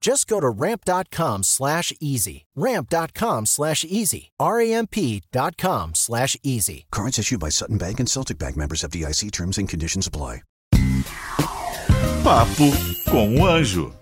Just go to ramp.com slash easy. Ramp.com slash easy. R-A-M-P.com slash easy. Cards issued by Sutton Bank and Celtic Bank members of DIC terms and conditions apply. Papo com o Anjo.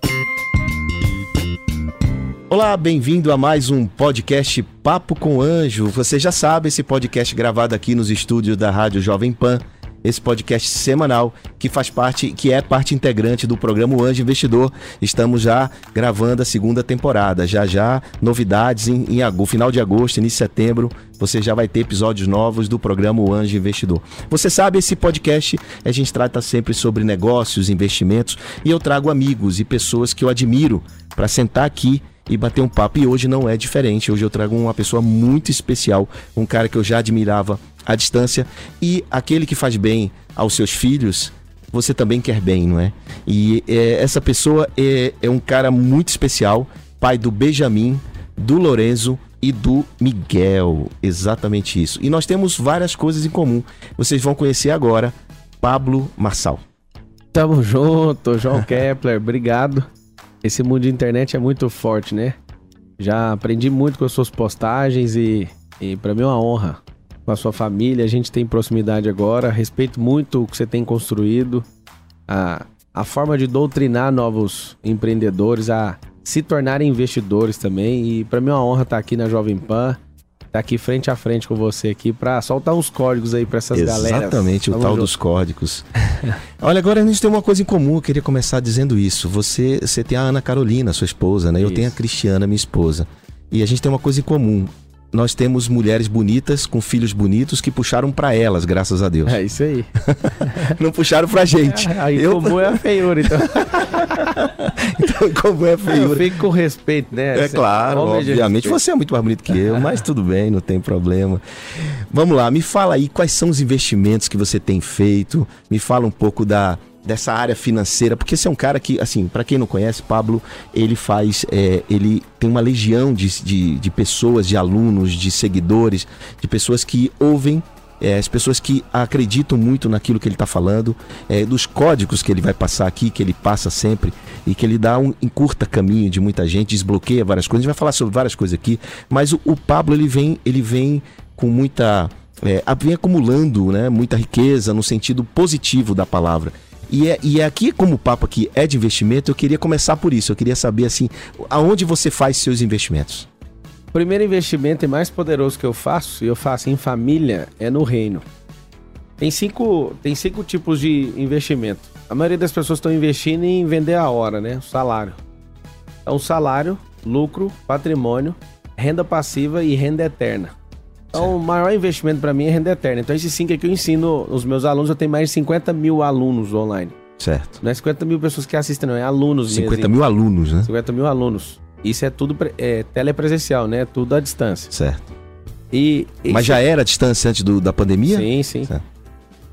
Olá, bem-vindo a mais um podcast Papo com o Anjo. Você já sabe, esse podcast gravado aqui nos estúdios da Rádio Jovem Pan esse podcast semanal que faz parte, que é parte integrante do programa o Anjo Investidor. Estamos já gravando a segunda temporada. Já já, novidades em, em agosto, final de agosto, início de setembro, você já vai ter episódios novos do programa O Anjo Investidor. Você sabe, esse podcast a gente trata sempre sobre negócios, investimentos e eu trago amigos e pessoas que eu admiro para sentar aqui e bater um papo. E hoje não é diferente. Hoje eu trago uma pessoa muito especial, um cara que eu já admirava à distância. E aquele que faz bem aos seus filhos, você também quer bem, não é? E é, essa pessoa é, é um cara muito especial, pai do Benjamin, do Lorenzo e do Miguel. Exatamente isso. E nós temos várias coisas em comum. Vocês vão conhecer agora Pablo Marçal. Tamo junto, João Kepler, obrigado. Esse mundo de internet é muito forte, né? Já aprendi muito com as suas postagens e, e para mim é uma honra com a sua família. A gente tem proximidade agora. Respeito muito o que você tem construído, a, a forma de doutrinar novos empreendedores a se tornarem investidores também. E para mim é uma honra estar aqui na Jovem Pan tá aqui frente a frente com você aqui para soltar uns códigos aí para essas Exatamente, galeras. Exatamente, o tal junto. dos códigos. Olha, agora a gente tem uma coisa em comum, eu queria começar dizendo isso. Você, você tem a Ana Carolina, sua esposa, né? Eu tenho a Cristiana, minha esposa. E a gente tem uma coisa em comum nós temos mulheres bonitas com filhos bonitos que puxaram para elas, graças a Deus. É isso aí. Não puxaram pra gente. Aí eu... comum é a feiura, então. então, como é a feiura? Eu fico com respeito, né? É claro, obviamente. Você é muito mais bonito que eu, mas tudo bem, não tem problema. Vamos lá, me fala aí quais são os investimentos que você tem feito. Me fala um pouco da dessa área financeira, porque você é um cara que, assim, para quem não conhece, Pablo, ele faz, é, ele tem uma legião de, de, de, pessoas, de alunos, de seguidores, de pessoas que ouvem, é, as pessoas que acreditam muito naquilo que ele está falando, é, dos códigos que ele vai passar aqui, que ele passa sempre e que ele dá um encurta caminho de muita gente, desbloqueia várias coisas. A gente vai falar sobre várias coisas aqui, mas o, o Pablo ele vem, ele vem com muita é, vem acumulando né, muita riqueza no sentido positivo da palavra. E é, e é aqui, como o papo aqui é de investimento, eu queria começar por isso. Eu queria saber, assim, aonde você faz seus investimentos? O primeiro investimento e mais poderoso que eu faço, e eu faço em família, é no reino. Tem cinco, tem cinco tipos de investimento. A maioria das pessoas estão investindo em vender a hora, né? O salário. Então, salário, lucro, patrimônio, renda passiva e renda eterna. Então, o maior investimento para mim é renda eterna. Então, esses cinco aqui eu ensino os meus alunos. Eu tenho mais de 50 mil alunos online. Certo. Não é 50 mil pessoas que assistem, não. É alunos 50 mesmo. mil alunos, né? 50 mil alunos. Isso é tudo é, telepresencial, né? Tudo à distância. Certo. E, Mas já era a distância antes do, da pandemia? Sim, sim. Certo.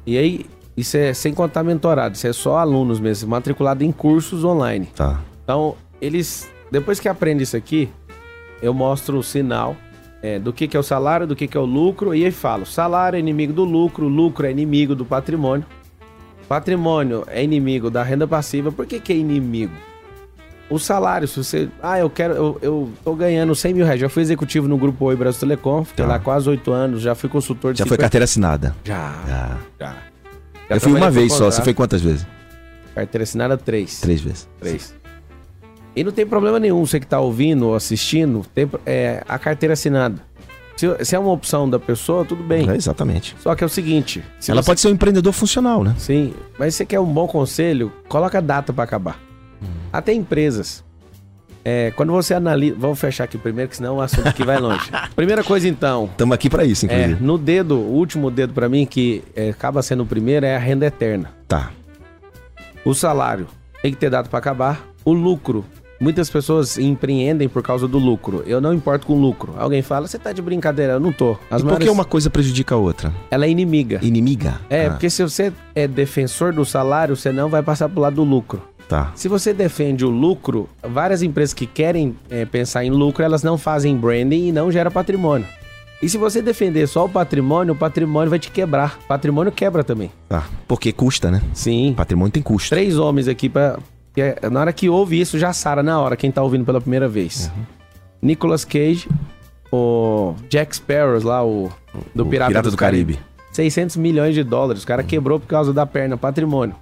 E aí, isso é sem contar mentorado. Isso é só alunos mesmo, matriculado em cursos online. Tá. Então, eles... Depois que aprendem isso aqui, eu mostro o sinal é, do que, que é o salário, do que, que é o lucro, e aí falo: salário é inimigo do lucro, lucro é inimigo do patrimônio, patrimônio é inimigo da renda passiva. Por que, que é inimigo? O salário, se você. Ah, eu quero. Eu, eu tô ganhando 100 mil reais. Já fui executivo no Grupo Oi Brasil Telecom, fiquei tá. lá quase 8 anos, já fui consultor de. Já 50... foi carteira assinada? Já. Já. já. já eu fui uma vez só, você foi quantas vezes? Carteira assinada, três. Três vezes. Três. E não tem problema nenhum, você que está ouvindo ou assistindo, tem, é, a carteira assinada. Se, se é uma opção da pessoa, tudo bem. É, exatamente. Só que é o seguinte: se Ela você- pode ser um empreendedor funcional, né? Sim, mas você quer um bom conselho, coloca a data pra acabar. Até empresas. É, quando você analisa. Vamos fechar aqui primeiro, que senão o assunto aqui vai longe. Primeira coisa, então. Estamos aqui pra isso, É, inclusive. no dedo, o último dedo pra mim, que é, acaba sendo o primeiro, é a renda eterna. Tá. O salário tem que ter data pra acabar. O lucro. Muitas pessoas empreendem por causa do lucro. Eu não importo com lucro. Alguém fala, você tá de brincadeira. Eu não tô. As e por maiores- que uma coisa prejudica a outra? Ela é inimiga. Inimiga? É, Ah, porque se você é defensor do salário, você não vai passar pro lado do lucro. Tá. Se você defende o lucro, várias empresas que querem é, pensar em lucro, elas não fazem branding e não geram patrimônio. E se você defender só o patrimônio, o patrimônio vai te quebrar. Patrimônio quebra também. Tá. Porque custa, né? Sim. Patrimônio tem custo. Três homens aqui pra. É- na hora que ouve isso, já sara na hora, quem tá ouvindo pela primeira vez. Uhum. Nicolas Cage, o Jack Sparrow lá, o do O Pirata, Pirata do Caribe. 600 milhões de dólares. O cara quebrou por causa da perna, patrimônio.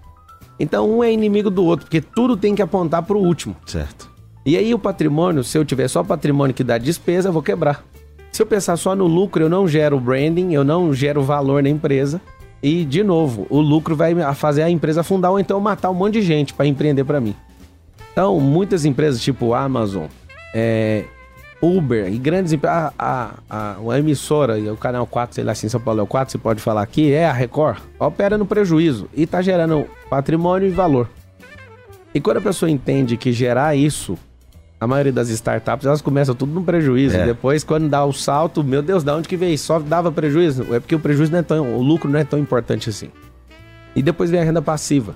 Então um é inimigo do outro, porque tudo tem que apontar pro último. Certo. E aí o patrimônio, se eu tiver só patrimônio que dá despesa, eu vou quebrar. Se eu pensar só no lucro, eu não gero branding, eu não gero valor na empresa. E, de novo, o lucro vai fazer a empresa afundar ou então matar um monte de gente para empreender para mim. Então, muitas empresas tipo Amazon, é, Uber e grandes empresas, a, a, a, emissora, o canal 4, sei lá em São Paulo é o 4, se pode falar aqui, é a Record, opera no prejuízo e está gerando patrimônio e valor. E quando a pessoa entende que gerar isso, a maioria das startups, elas começam tudo no prejuízo. É. Depois, quando dá o salto, meu Deus, da onde que veio? Só dava prejuízo? É porque o prejuízo não é tão. O lucro não é tão importante assim. E depois vem a renda passiva.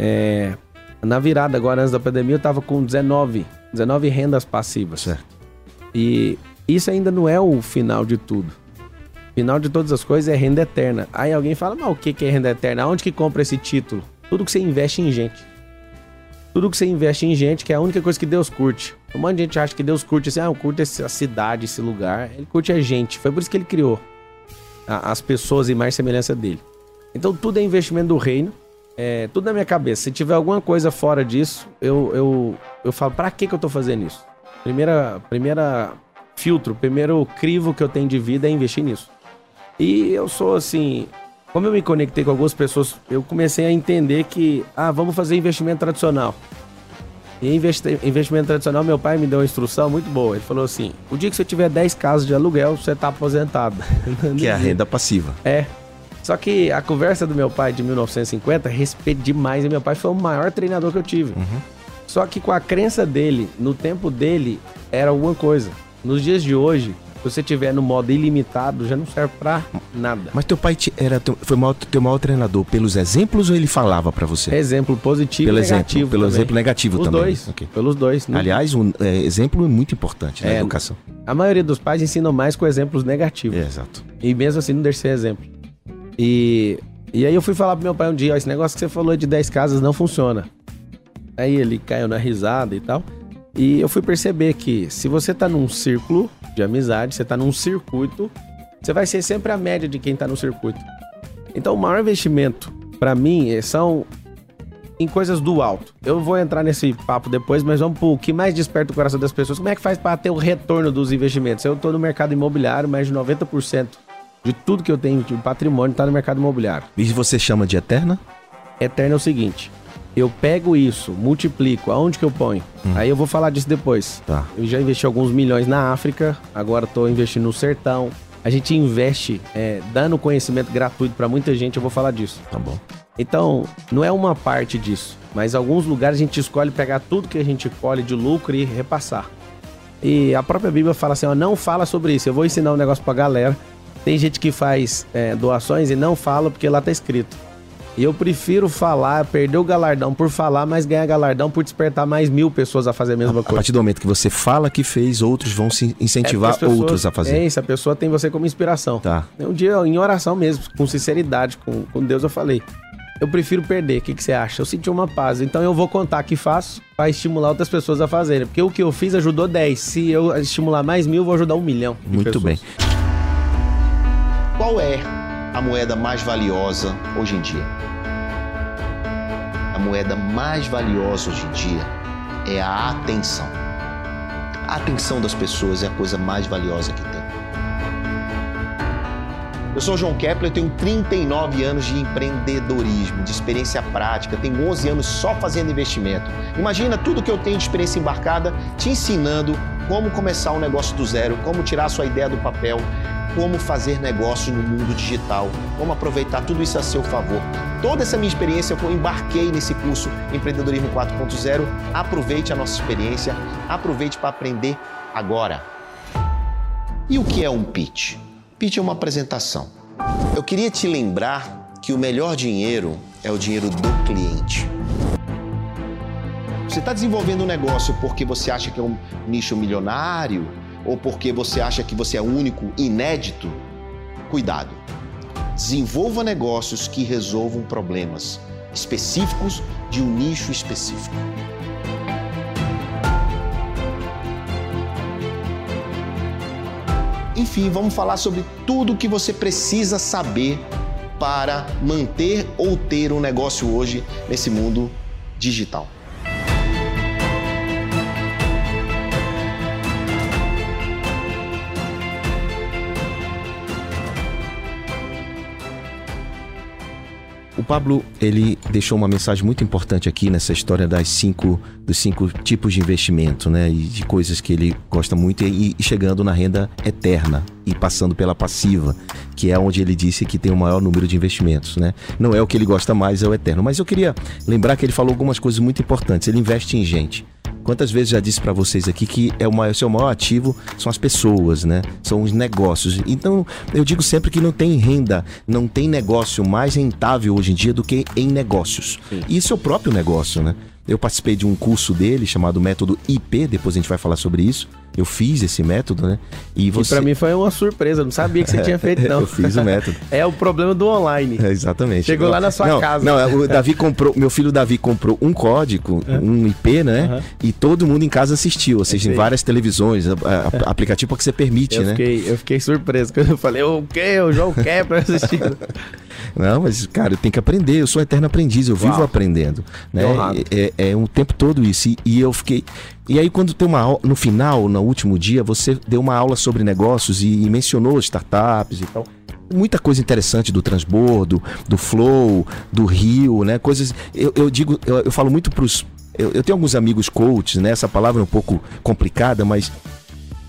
É, na virada, agora antes da pandemia, eu tava com 19, 19 rendas passivas. Certo. E isso ainda não é o final de tudo. Final de todas as coisas é renda eterna. Aí alguém fala, mas o que que é renda eterna? Aonde que compra esse título? Tudo que você investe em gente. Tudo que você investe em gente, que é a única coisa que Deus curte. Um monte de gente acha que Deus curte assim, ah, eu curto essa cidade, esse lugar. Ele curte a gente. Foi por isso que ele criou as pessoas em mais semelhança dele. Então tudo é investimento do reino. É, tudo na minha cabeça. Se tiver alguma coisa fora disso, eu, eu, eu falo, pra que, que eu tô fazendo isso? Primeira, primeira filtro, primeiro crivo que eu tenho de vida é investir nisso. E eu sou assim, como eu me conectei com algumas pessoas, eu comecei a entender que, ah, vamos fazer investimento tradicional. E investi- investimento tradicional, meu pai me deu uma instrução muito boa. Ele falou assim: o dia que você tiver 10 casas de aluguel, você tá aposentado. Que é a renda passiva. É. Só que a conversa do meu pai de 1950, respeito demais. E meu pai foi o maior treinador que eu tive. Só que com a crença dele, no tempo dele, era alguma coisa. Nos dias de hoje, você tiver no modo ilimitado, já não serve pra nada. Mas teu pai te- era teu, foi maior, teu maior treinador pelos exemplos ou ele falava pra você? Exemplo positivo Pelo e exemplo, negativo. pelo também. exemplo negativo Os também. dois. Ok. Pelos dois. Não- Aliás, um é, exemplo é muito importante na É, educação. A maioria dos pais ensinam mais com exemplos negativos. É, exato. E mesmo assim não deixa de ser exemplo. E, e aí eu fui falar pro meu pai um dia, ó, esse negócio que você falou de 10 casas não funciona. Aí ele caiu na risada e tal. E eu fui perceber que se você tá num círculo de amizade, você tá num circuito, você vai ser sempre a média de quem tá no circuito. Então o maior investimento pra mim eh, são em coisas do alto. Eu vou entrar nesse papo depois, mas vamos pro que mais desperta o coração das pessoas. Como é que faz para ter o retorno dos investimentos? Eu tô no mercado imobiliário, mais de 90% de tudo que eu tenho de patrimônio tá no mercado imobiliário. E você chama de eterna? Eterno é o seguinte: eu pego isso, multiplico, aonde que eu ponho? Aí eu vou falar disso depois. Tá. Eu já investi alguns milhões na África, agora estou investindo no sertão. A gente investe é, dando conhecimento gratuito para muita gente, eu vou falar disso. Tá bom. Então, não é uma parte disso, mas alguns lugares a gente escolhe pegar tudo que a gente colhe de lucro e repassar. E a própria Bíblia fala assim, ó, não fala sobre isso. Eu vou ensinar um negócio pra galera. Tem gente que faz é, doações e não fala porque lá tá escrito. E eu prefiro falar, perder o galardão por falar, mas ganhar galardão por despertar mais mil pessoas a fazer a mesma A coisa. partir do momento que você fala que fez, outros vão se incentivar É porque as pessoas- outros a fazer. É isso, a pessoa tem você como inspiração. Tá. Um dia, em oração mesmo, com sinceridade, com, com Deus, eu falei: eu prefiro perder. O que, que você acha? Eu senti uma paz. Então eu vou contar que faço para estimular outras pessoas a fazerem. Porque o que eu fiz ajudou 10. Se eu estimular mais mil, eu vou ajudar um milhão. Muito pessoas. bem. Qual é a moeda mais valiosa hoje em dia? A moeda mais valiosa hoje em dia é a atenção. A atenção das pessoas é a coisa mais valiosa que tem. Eu sou o João Kepler, tenho 39 anos de empreendedorismo, de experiência prática, tenho 11 anos só fazendo investimento. Imagina tudo que eu tenho de experiência embarcada te ensinando como começar um negócio do zero, como tirar sua ideia do papel, como fazer negócio no mundo digital, como aproveitar tudo isso a seu favor. Toda essa minha experiência eu embarquei nesse curso Empreendedorismo 4.0. Aproveite a nossa experiência, aproveite para aprender agora. E o que é um pitch? Pitch é uma apresentação. Eu queria te lembrar que o melhor dinheiro é o dinheiro do cliente. Você está desenvolvendo um negócio porque você acha que é um nicho milionário ou porque você acha que você é único, inédito? Cuidado. Desenvolva negócios que resolvam problemas específicos de um nicho específico. Enfim, vamos falar sobre tudo o que você precisa saber para manter ou ter um negócio hoje nesse mundo digital. Pablo, ele deixou uma mensagem muito importante aqui nessa história das cinco, dos cinco tipos de investimento, né? E de coisas que ele gosta muito e, e chegando na renda eterna e passando pela passiva, que é onde ele disse que tem o maior número de investimentos, né? Não é o que ele gosta mais, é o eterno. Mas eu queria lembrar que ele falou algumas coisas muito importantes. Ele investe em gente. Quantas vezes já disse para vocês aqui que é o, maior, o seu maior ativo são as pessoas, né? São os negócios. Então, eu digo sempre que não tem renda, não tem negócio mais rentável hoje em dia do que em negócios. Sim. E isso é o próprio negócio, né? Eu participei de um curso dele chamado Método IP, depois a gente vai falar sobre isso. Eu fiz esse método, né? E você. para mim foi uma surpresa, não sabia que você tinha feito, não. eu fiz o método. é o problema do online. É, exatamente. Chegou lá na sua não, casa. Não, o Davi comprou, meu filho Davi comprou um código, um IP, né? Uhum. E todo mundo em casa assistiu, ou seja, em várias televisões, a, a, aplicativo que você permite, eu né? Fiquei, eu fiquei surpreso quando eu falei, o quê? O João quer pra assistir. Não, mas, cara, eu tenho que aprender. Eu sou um eterno aprendiz, eu vivo Uau. aprendendo. Né? É, é, é, um tempo todo isso. E, e, eu fiquei. E aí, quando tem uma aula, no final, no último dia, você deu uma aula sobre negócios e, e mencionou startups e tal muita coisa interessante do transbordo, do flow, do rio, né? Coisas. Eu, eu digo, eu, eu, falo muito pros. Eu, eu tenho alguns amigos coaches, né? Essa palavra é um pouco complicada, mas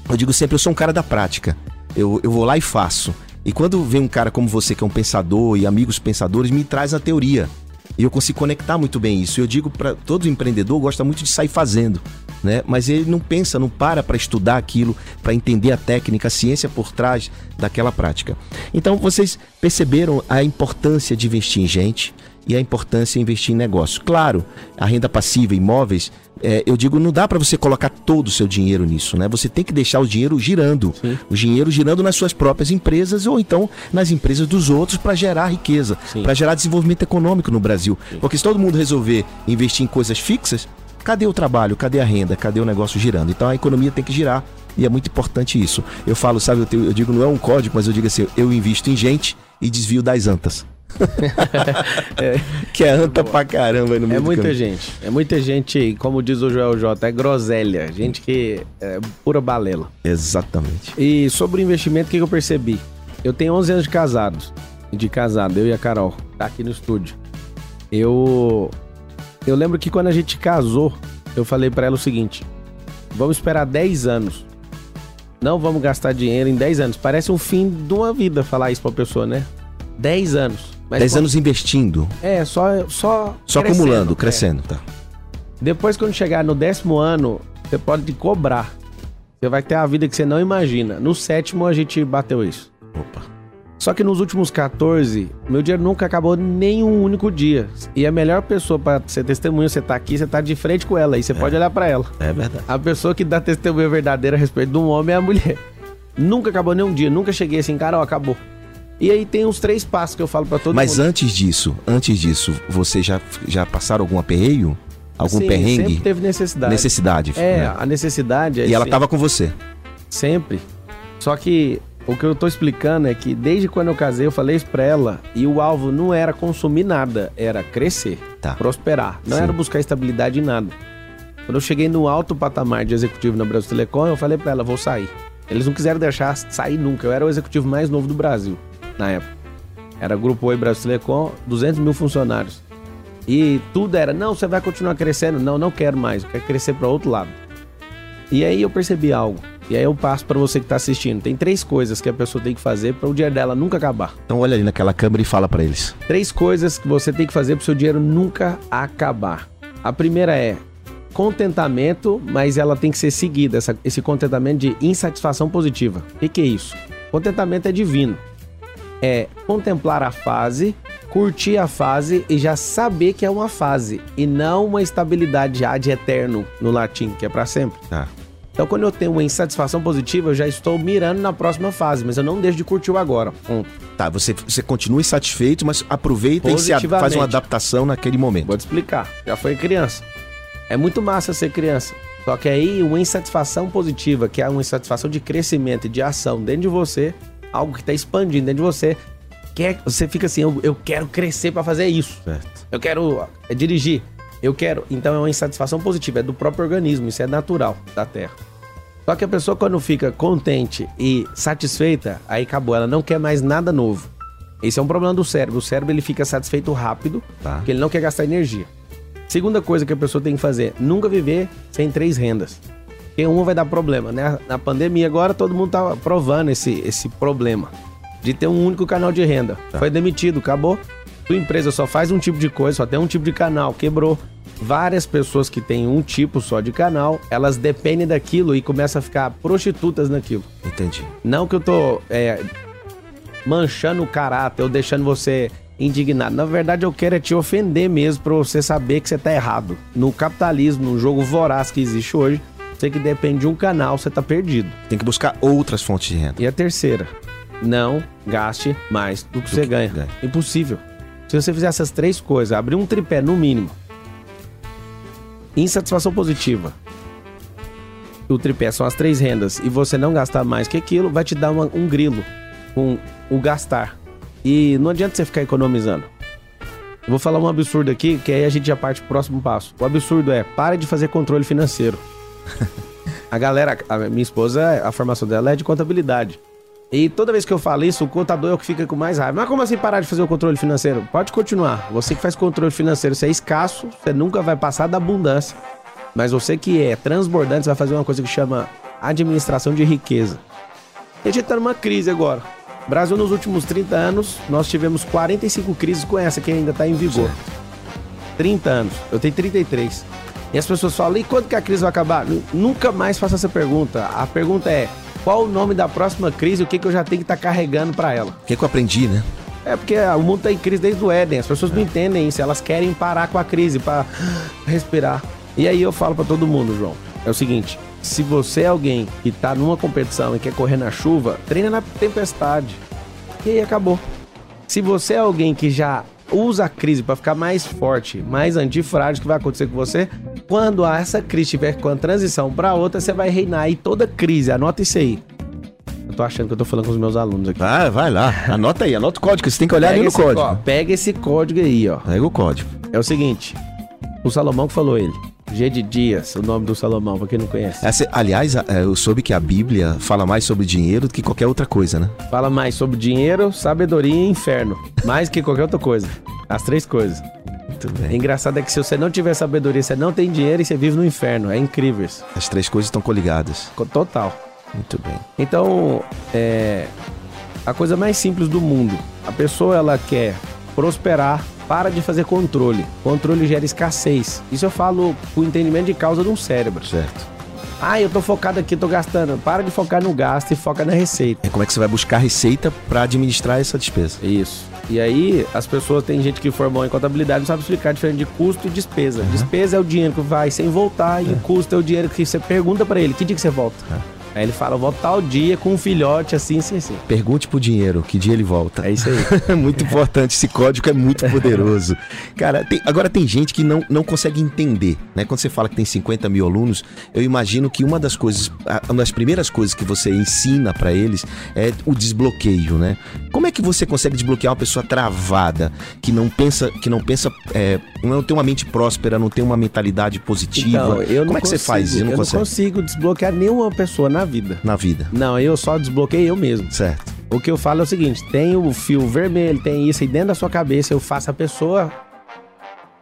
eu digo sempre, eu sou um cara da prática. Eu, eu vou lá e faço. E quando vem um cara como você, que é um pensador e amigos pensadores, me traz a teoria. E eu consigo conectar muito bem isso. Eu digo para todo empreendedor gosta muito de sair fazendo, né? Mas ele não pensa, não para para estudar aquilo, para entender a técnica, a ciência por trás daquela prática. Então vocês perceberam a importância de investir em gente, e a importância de investir em negócio. Claro, a renda passiva, imóveis, é, eu digo, não dá para você colocar todo o seu dinheiro nisso, né? Você tem que deixar o dinheiro girando, Sim. o dinheiro girando nas suas próprias empresas ou então nas empresas dos outros para gerar riqueza, para gerar desenvolvimento econômico no Brasil. Sim. Porque se todo mundo resolver investir em coisas fixas, cadê o trabalho, cadê a renda, cadê o negócio girando? Então a economia tem que girar e é muito importante isso. Eu falo, sabe, eu, tenho, eu digo, não é um código, mas eu digo assim, eu invisto em gente e desvio das antas. é, que é anta pra caramba no É muita gente. É muita gente, como diz o Joel J, é groselha. Gente que é pura balela. Exatamente. E sobre o investimento, o que eu percebi? Eu tenho 11 anos de casados. De casado, eu e a Carol. Tá aqui no estúdio. Eu. Eu lembro que quando a gente casou, eu falei para ela o seguinte: vamos esperar 10 anos. Não vamos gastar dinheiro em 10 anos. Parece um fim de uma vida falar isso pra pessoa, né? 10 anos. Mas 10 anos investindo. É, só. Só, só crescendo, acumulando, crescendo, é. tá. Depois, quando chegar no décimo ano, você pode cobrar. Você vai ter a vida que você não imagina. No sétimo, a gente bateu isso. Opa. Só que nos últimos 14, meu dinheiro nunca acabou nem um único dia. E a melhor pessoa para ser testemunha, você tá aqui, você tá de frente com ela e você é. pode olhar para ela. É verdade. A pessoa que dá testemunha verdadeira a respeito de um homem é a mulher. Nunca acabou nem um dia, nunca cheguei assim, cara, ó, acabou. E aí tem os três passos que eu falo para todo Mas mundo. Mas antes disso, antes disso, você já, já passaram algum aperreio? Algum Sim, perrengue? Sempre teve necessidade. Necessidade. É, né? a necessidade é E ela assim, tava com você? Sempre. Só que o que eu tô explicando é que desde quando eu casei, eu falei isso pra ela, e o alvo não era consumir nada, era crescer, tá. prosperar. Não Sim. era buscar estabilidade em nada. Quando eu cheguei no alto patamar de executivo na Brasil Telecom, eu falei pra ela, vou sair. Eles não quiseram deixar sair nunca. Eu era o executivo mais novo do Brasil. na época. Era Grupo Oi Brasil Telecom, 200 mil funcionários. E tudo era, não, você vai continuar crescendo. Não, não quero mais, eu quero crescer para outro lado. E aí eu percebi algo. E aí eu passo para você que tá assistindo. Tem três coisas que a pessoa tem que fazer para o dinheiro dela nunca acabar. Então olha ali naquela câmera e fala para eles. Três coisas que você tem que fazer para o seu dinheiro nunca acabar. A primeira é contentamento, mas ela tem que ser seguida, essa, esse contentamento de insatisfação positiva. O que, que é isso? Contentamento é divino. É contemplar a fase, curtir a fase e já saber que é uma fase e não uma estabilidade ad eterno no latim, que é para sempre. Tá. Então, quando eu tenho uma insatisfação positiva, eu já estou mirando na próxima fase, mas eu não deixo de curtir o agora. Ponto. Tá, você, você continua insatisfeito, mas aproveita e se a- faz uma adaptação naquele momento. Vou te explicar. Já foi criança. É muito massa ser criança. Só que aí uma insatisfação positiva, que é uma insatisfação de crescimento e de ação dentro de você, algo que está expandindo dentro de você, quer, você fica assim, eu, eu quero crescer para fazer isso. Certo. Eu quero é, dirigir. Eu quero. Então é uma insatisfação positiva, é do próprio organismo, isso é natural da Terra. Só que a pessoa, quando fica contente e satisfeita, aí acabou, ela não quer mais nada novo. Esse é um problema do cérebro. O cérebro ele fica satisfeito rápido, Tá. porque ele não quer gastar energia. Segunda coisa que a pessoa tem que fazer: nunca viver sem três rendas. Porque uma vai dar problema, né? Na pandemia agora todo mundo tá provando esse, esse problema de ter um único canal de renda. Foi demitido, acabou. Sua empresa só faz um tipo de coisa, só tem um tipo de canal, quebrou. Várias pessoas que têm um tipo só de canal, elas dependem daquilo e começam a ficar prostitutas naquilo. Entendi. Não que eu tô é, manchando o caráter ou deixando você indignado. Na verdade, eu quero é te ofender mesmo pra você saber que você tá errado. No capitalismo, no jogo voraz que existe hoje, você que depende de um canal, você tá perdido. Tem que buscar outras fontes de renda. E a terceira, não gaste mais do que você que ganha. ganha. Impossível. Se você fizer essas três coisas, abrir um tripé no mínimo, insatisfação positiva, o tripé são as três rendas, e você não gastar mais que aquilo, vai te dar uma- um grilo com o gastar. E não adianta você ficar economizando. Eu vou falar um absurdo aqui, que aí a gente já parte pro próximo passo. O absurdo é, pare de fazer controle financeiro. A galera, a minha esposa, a formação dela é de contabilidade. E toda vez que eu falo isso, o contador é o que fica com mais raiva. Mas como assim parar de fazer o controle financeiro? Pode continuar. Você que faz controle financeiro, você é escasso, você nunca vai passar da abundância. Mas você que é transbordante, você vai fazer uma coisa que chama administração de riqueza. A gente tá numa crise agora. Brasil, nos últimos 30 anos, nós tivemos 45 crises com essa que ainda tá em vigor. 30 anos. Eu tenho 33. E as pessoas falam, e quando que a crise vai acabar? Nu- Nunca mais faça essa pergunta. A pergunta é, qual o nome da próxima crise o que, que eu já tenho que estar carregando para ela? O que, que eu aprendi, né? É porque ah, o mundo tá em crise desde o Éden. As pessoas não entendem isso. Elas querem parar com a crise para respirar. E aí eu falo para todo mundo, João. É o seguinte: se você é alguém que tá numa competição e quer correr na chuva, treina na tempestade. E aí acabou. Se você é alguém que já usa a crise para ficar mais forte, mais antifrágil, que vai acontecer com você? Quando essa crise tiver com a transição para outra, você vai reinar. E toda crise, anota isso aí. Eu tô achando que eu tô falando com os meus alunos aqui. Ah, vai lá. Anota aí, anota o código. Você tem que olhar ali no código. pega esse código aí, ó. Pega o código. É o seguinte, o Salomão que falou ele. G de Dias, o nome do Salomão, pra quem não conhece. Essa- aliás, a- é, eu soube que a Bíblia fala mais sobre dinheiro do que qualquer outra coisa, né? Fala mais sobre dinheiro, sabedoria e inferno. Mais que qualquer outra coisa. As três coisas. Muito O bem. engraçado é que se você não tiver sabedoria, você não tem dinheiro e você vive no inferno. É incrível isso. As três coisas estão coligadas. Co- Total. Muito bem. Então, é. A coisa mais simples do mundo. A pessoa, ela quer prosperar, para de fazer controle. Controle gera escassez. Isso eu falo com entendimento de causa de um cérebro. Certo. Ah, eu tô focado aqui, tô gastando. Para de focar no gasto e foca na receita. É como é que você vai buscar receita para administrar essa despesa. Isso. E aí, as pessoas, tem gente que formou em contabilidade não sabe explicar a diferença de custo e despesa. Despesa é o dinheiro que vai sem voltar e o custo é o dinheiro que você pergunta pra ele, que dia que você volta? Aí ele fala, eu volto tal dia com um filhote assim, assim, assim. Pergunte pro dinheiro, que dia ele volta. É isso aí. muito importante, esse código é muito poderoso. Cara, tem- agora tem gente que não, não consegue entender, né? Quando você fala que tem 50 mil alunos, eu imagino que uma das coisas, uma das primeiras coisas que você ensina pra eles é o desbloqueio, né? Como é que você consegue desbloquear uma pessoa travada, que não pensa, que não pensa, é, não tem uma mente próspera, não tem uma mentalidade positiva? Então, eu não Como é que você consigo- faz? isso? Eu não consegue consigo desbloquear nenhuma pessoa na vida. na vida, Não, eu só desbloqueei eu mesmo. certo? O que eu falo é o seguinte: tem o fio vermelho, tem isso, e dentro da sua cabeça eu faço a pessoa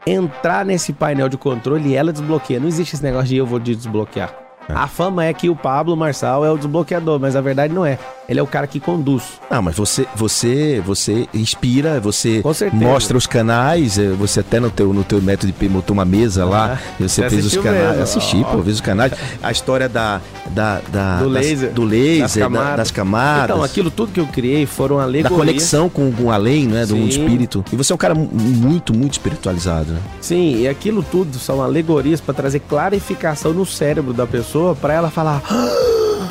entrar nesse painel de controle e ela desbloqueia. Não existe esse negócio de eu vou desbloquear. A fama é que o Pablo Marçal é o desbloqueador, mas a verdade não é. Ele é o cara que conduz. Ah, mas você, você, você inspira, você mostra os canais, eh, você até no teu, no teu método de montou uma mesa lá, Ah, e você fez os canais. mesmo, Assisti, ó. pô, fiz os canais. A história da, da, da Do das- laser. do laser, Das da- camadas. das camadas. Então, aquilo tudo que eu criei foram da alegorias. conexão com, com além, né? Do Sim. espírito. E você é um cara mu- muito, muito espiritualizado, né? Sim, e aquilo tudo são alegorias para trazer clarificação no cérebro da pessoa para ela falar. "Ah,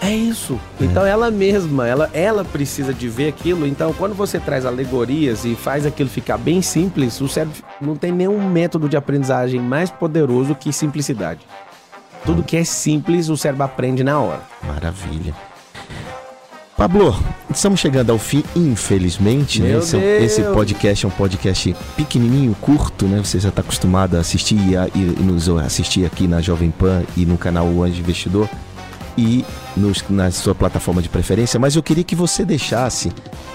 É isso. Então ela mesma, ela, ela precisa de ver aquilo. Então quando você traz alegorias e faz aquilo ficar bem simples, o cérebro não tem nenhum método de aprendizagem mais poderoso que simplicidade. Tudo que é simples, o cérebro aprende na hora. Maravilha. Pablo, estamos chegando ao fim, infelizmente, né? Meu Esse, Deus. esse podcast é um podcast pequenininho, curto, né? Você já está acostumado a assistir e, a- e nos assistir aqui na Jovem Pan e no canal O Anjo Investidor e nos, na sua plataforma de preferência, mas eu queria que você deixasse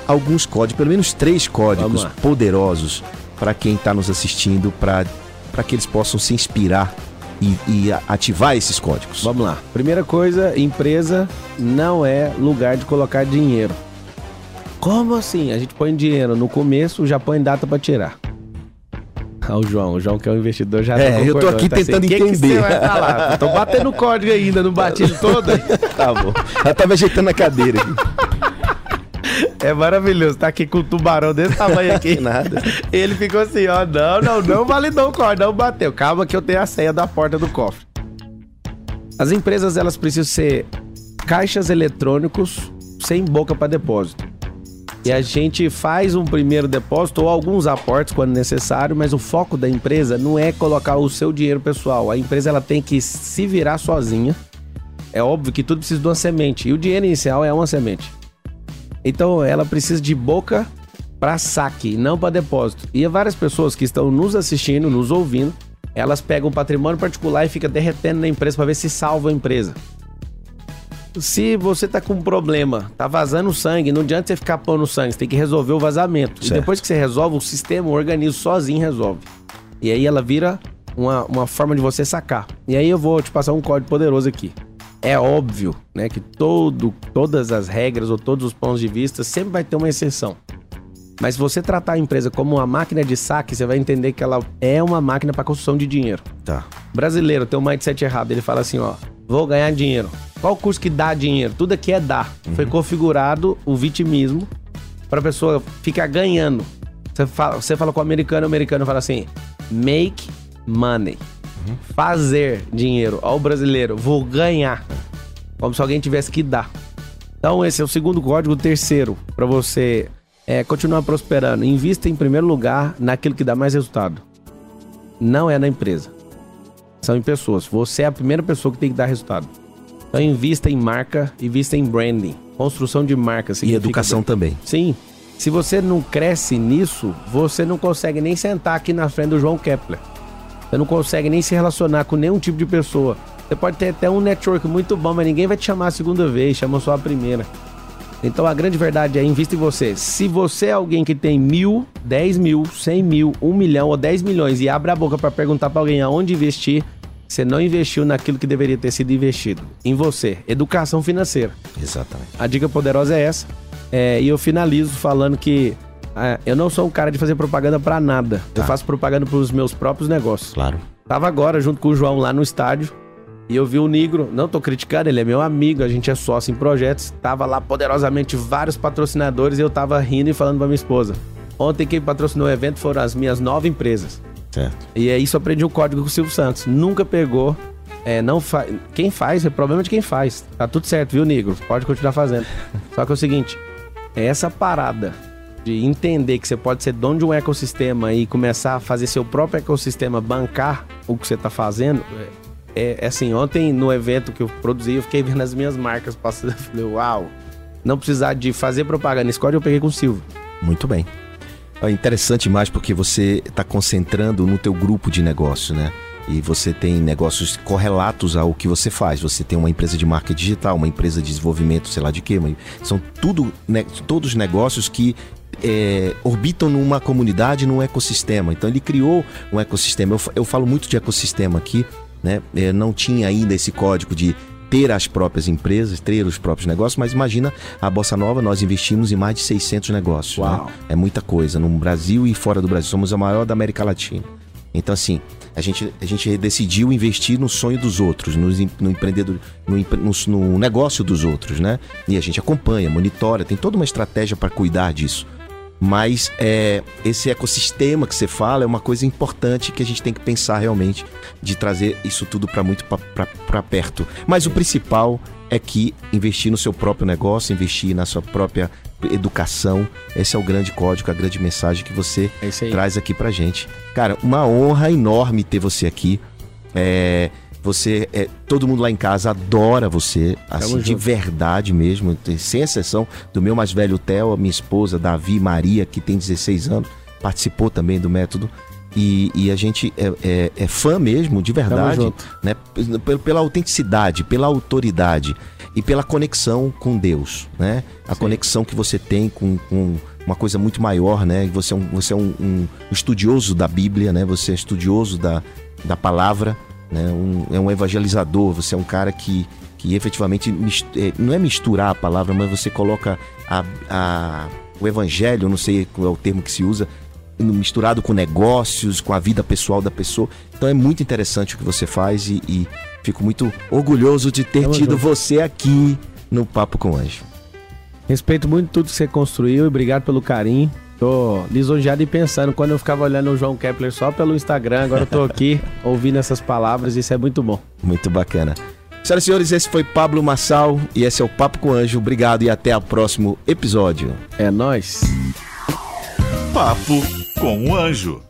alguns códigos, pelo menos três códigos poderosos para quem está nos assistindo, para que eles possam se inspirar e, e ativar esses códigos. Vamos lá. Primeira coisa, empresa não é lugar de colocar dinheiro. Como assim? A gente põe dinheiro no começo, já põe data pra tirar. Ah, o João, o João que é o investidor já É, eu tô aqui tá assim, tentando "Que que entender." você vai falar? Tô batendo código ainda, não bati ele todo. Tá bom. Ela tava ajeitando a cadeira aqui. É maravilhoso, tá aqui com um tubarão desse tamanho aqui. Nada. Ele ficou assim, ó, não, não, não validou o código, não bateu. Calma que eu tenho a senha da porta do cofre. As empresas, elas precisam ser caixas eletrônicos sem boca para depósito. E a gente faz um primeiro depósito ou alguns aportes quando necessário, mas o foco da empresa não é colocar o seu dinheiro pessoal. A empresa ela tem que se virar sozinha. É óbvio que tudo precisa de uma semente. E o dinheiro inicial é uma semente. Então ela precisa de boca para saque, não para depósito. E várias pessoas que estão nos assistindo, nos ouvindo, elas pegam patrimônio particular e fica derretendo na empresa para ver se salva a empresa. Se você tá com um problema, tá vazando sangue, não adianta você ficar pondo sangue, você tem que resolver o vazamento. E Certo. depois que você resolve, o sistema, o organismo sozinho resolve. E aí ela vira uma, uma forma de você sacar. E aí eu vou te passar um código poderoso aqui. É óbvio, né, que todo, todas as regras ou todos os pontos de vista sempre vai ter uma exceção. Mas se você tratar a empresa como uma máquina de saque, você vai entender que ela é uma máquina para construção de dinheiro. Tá. Brasileiro tem um mindset errado. Ele fala assim, ó, vou ganhar dinheiro. Qual o curso que dá dinheiro? Tudo aqui é dar. Foi configurado o vitimismo para a pessoa ficar ganhando. Você fala, você fala com o americano, o americano fala assim, make money. Fazer dinheiro. Ó o brasileiro, vou ganhar. Como se alguém tivesse que dar. Então esse é o segundo código. O terceiro, para você é, continuar prosperando. Invista em primeiro lugar naquilo que dá mais resultado. Não é na empresa são em pessoas. Você é a primeira pessoa que tem que dar resultado. Então invista em marca, invista em branding, construção de marca. E educação também. Sim. Se você não cresce nisso, você não consegue nem sentar aqui na frente do João Kepler. Você não consegue nem se relacionar com nenhum tipo de pessoa. Você pode ter até um network muito bom, mas ninguém vai te chamar a segunda vez, chama só a primeira. Então a grande verdade é invista em você. Se você é alguém que tem mil, dez mil, cem mil, um milhão ou dez milhões e abre a boca para perguntar para alguém aonde investir, você não investiu naquilo que deveria ter sido investido. Em você. Educação financeira. Exatamente. A dica poderosa é essa. É, e eu finalizo falando que eu não sou um cara de fazer propaganda para nada. Eu faço propaganda para os meus próprios negócios. Claro. Tava agora junto com o João lá no estádio. E eu vi o Negro, não tô criticando, ele é meu amigo, a gente é sócio em projetos. Tava lá poderosamente vários patrocinadores e eu tava rindo e falando pra minha esposa. Ontem quem patrocinou o evento foram as minhas nove empresas. Certo. E é isso aprendi o código com o Silvio Santos. Nunca pegou. É, não fa... Quem faz é problema de quem faz. Tá tudo certo, viu, Negro? Pode continuar fazendo. Só que é o seguinte: é essa parada de entender que você pode ser dono de um ecossistema e começar a fazer seu próprio ecossistema bancar o que você tá fazendo. É, é assim, ontem no evento que eu produzi, eu fiquei vendo as minhas marcas passando. Eu falei, uau! Não precisar de fazer propaganda. Código eu peguei com o Silvio. Muito bem. É interessante mais porque você está concentrando no teu grupo de negócio, né? e você tem negócios correlatos ao que você faz. Você tem uma empresa de marca digital, uma empresa de desenvolvimento, sei lá de quê. São tudo, né, todos negócios que é, orbitam numa comunidade, num ecossistema. Então ele criou um ecossistema. Eu, eu falo muito de ecossistema aqui, né? É, não tinha ainda esse código de ter as próprias empresas, ter os próprios negócios, mas imagina a Bossa Nova, nós investimos em mais de 600 negócios. Né? É muita coisa, no Brasil e fora do Brasil. Somos a maior da América Latina. Então, assim, a gente, a gente decidiu investir no sonho dos outros, no, no empreendedor, no, no, no negócio dos outros, né? E a gente acompanha, monitora, tem toda uma estratégia para cuidar disso. Mas é, esse ecossistema que você fala é uma coisa importante que a gente tem que pensar realmente de trazer isso tudo para muito para perto. Mas o principal é que investir no seu próprio negócio, investir na sua própria educação, esse é o grande código, a grande mensagem que você é traz aqui pra gente. Cara, uma honra enorme ter você aqui. É, você, é, todo mundo lá em casa adora você, assim, de verdade mesmo, sem exceção do meu mais velho Theo, a minha esposa, Davi Maria, que tem 16 anos, participou também do método. E, e a gente é, é, é, fã mesmo, de verdade, né? Pela, pela autenticidade, pela autoridade e pela conexão com Deus, né? A Sim. conexão que você tem com, com, uma coisa muito maior, né? Você é, um, você é um, um estudioso da Bíblia, né? Você é estudioso da, da palavra né? Um, é um evangelizador, você é um cara que, que efetivamente é, não é misturar a palavra, mas você coloca a, a, o evangelho, não sei qual é o termo que se usa, misturado com negócios, com a vida pessoal da pessoa. Então é muito interessante o que você faz e, e fico muito orgulhoso de ter tido junto. você aqui no Papo com Anjo. Respeito muito tudo que você construiu e obrigado pelo carinho. Tô lisonjeado e pensando, quando eu ficava olhando o João Kepler só pelo Instagram, agora eu tô aqui ouvindo essas palavras, isso é muito bom. Muito bacana. Senhoras e senhores, esse foi Pablo Massal e esse é o Papo com o Anjo. Obrigado e até o próximo episódio. É nós. Papo com o Anjo.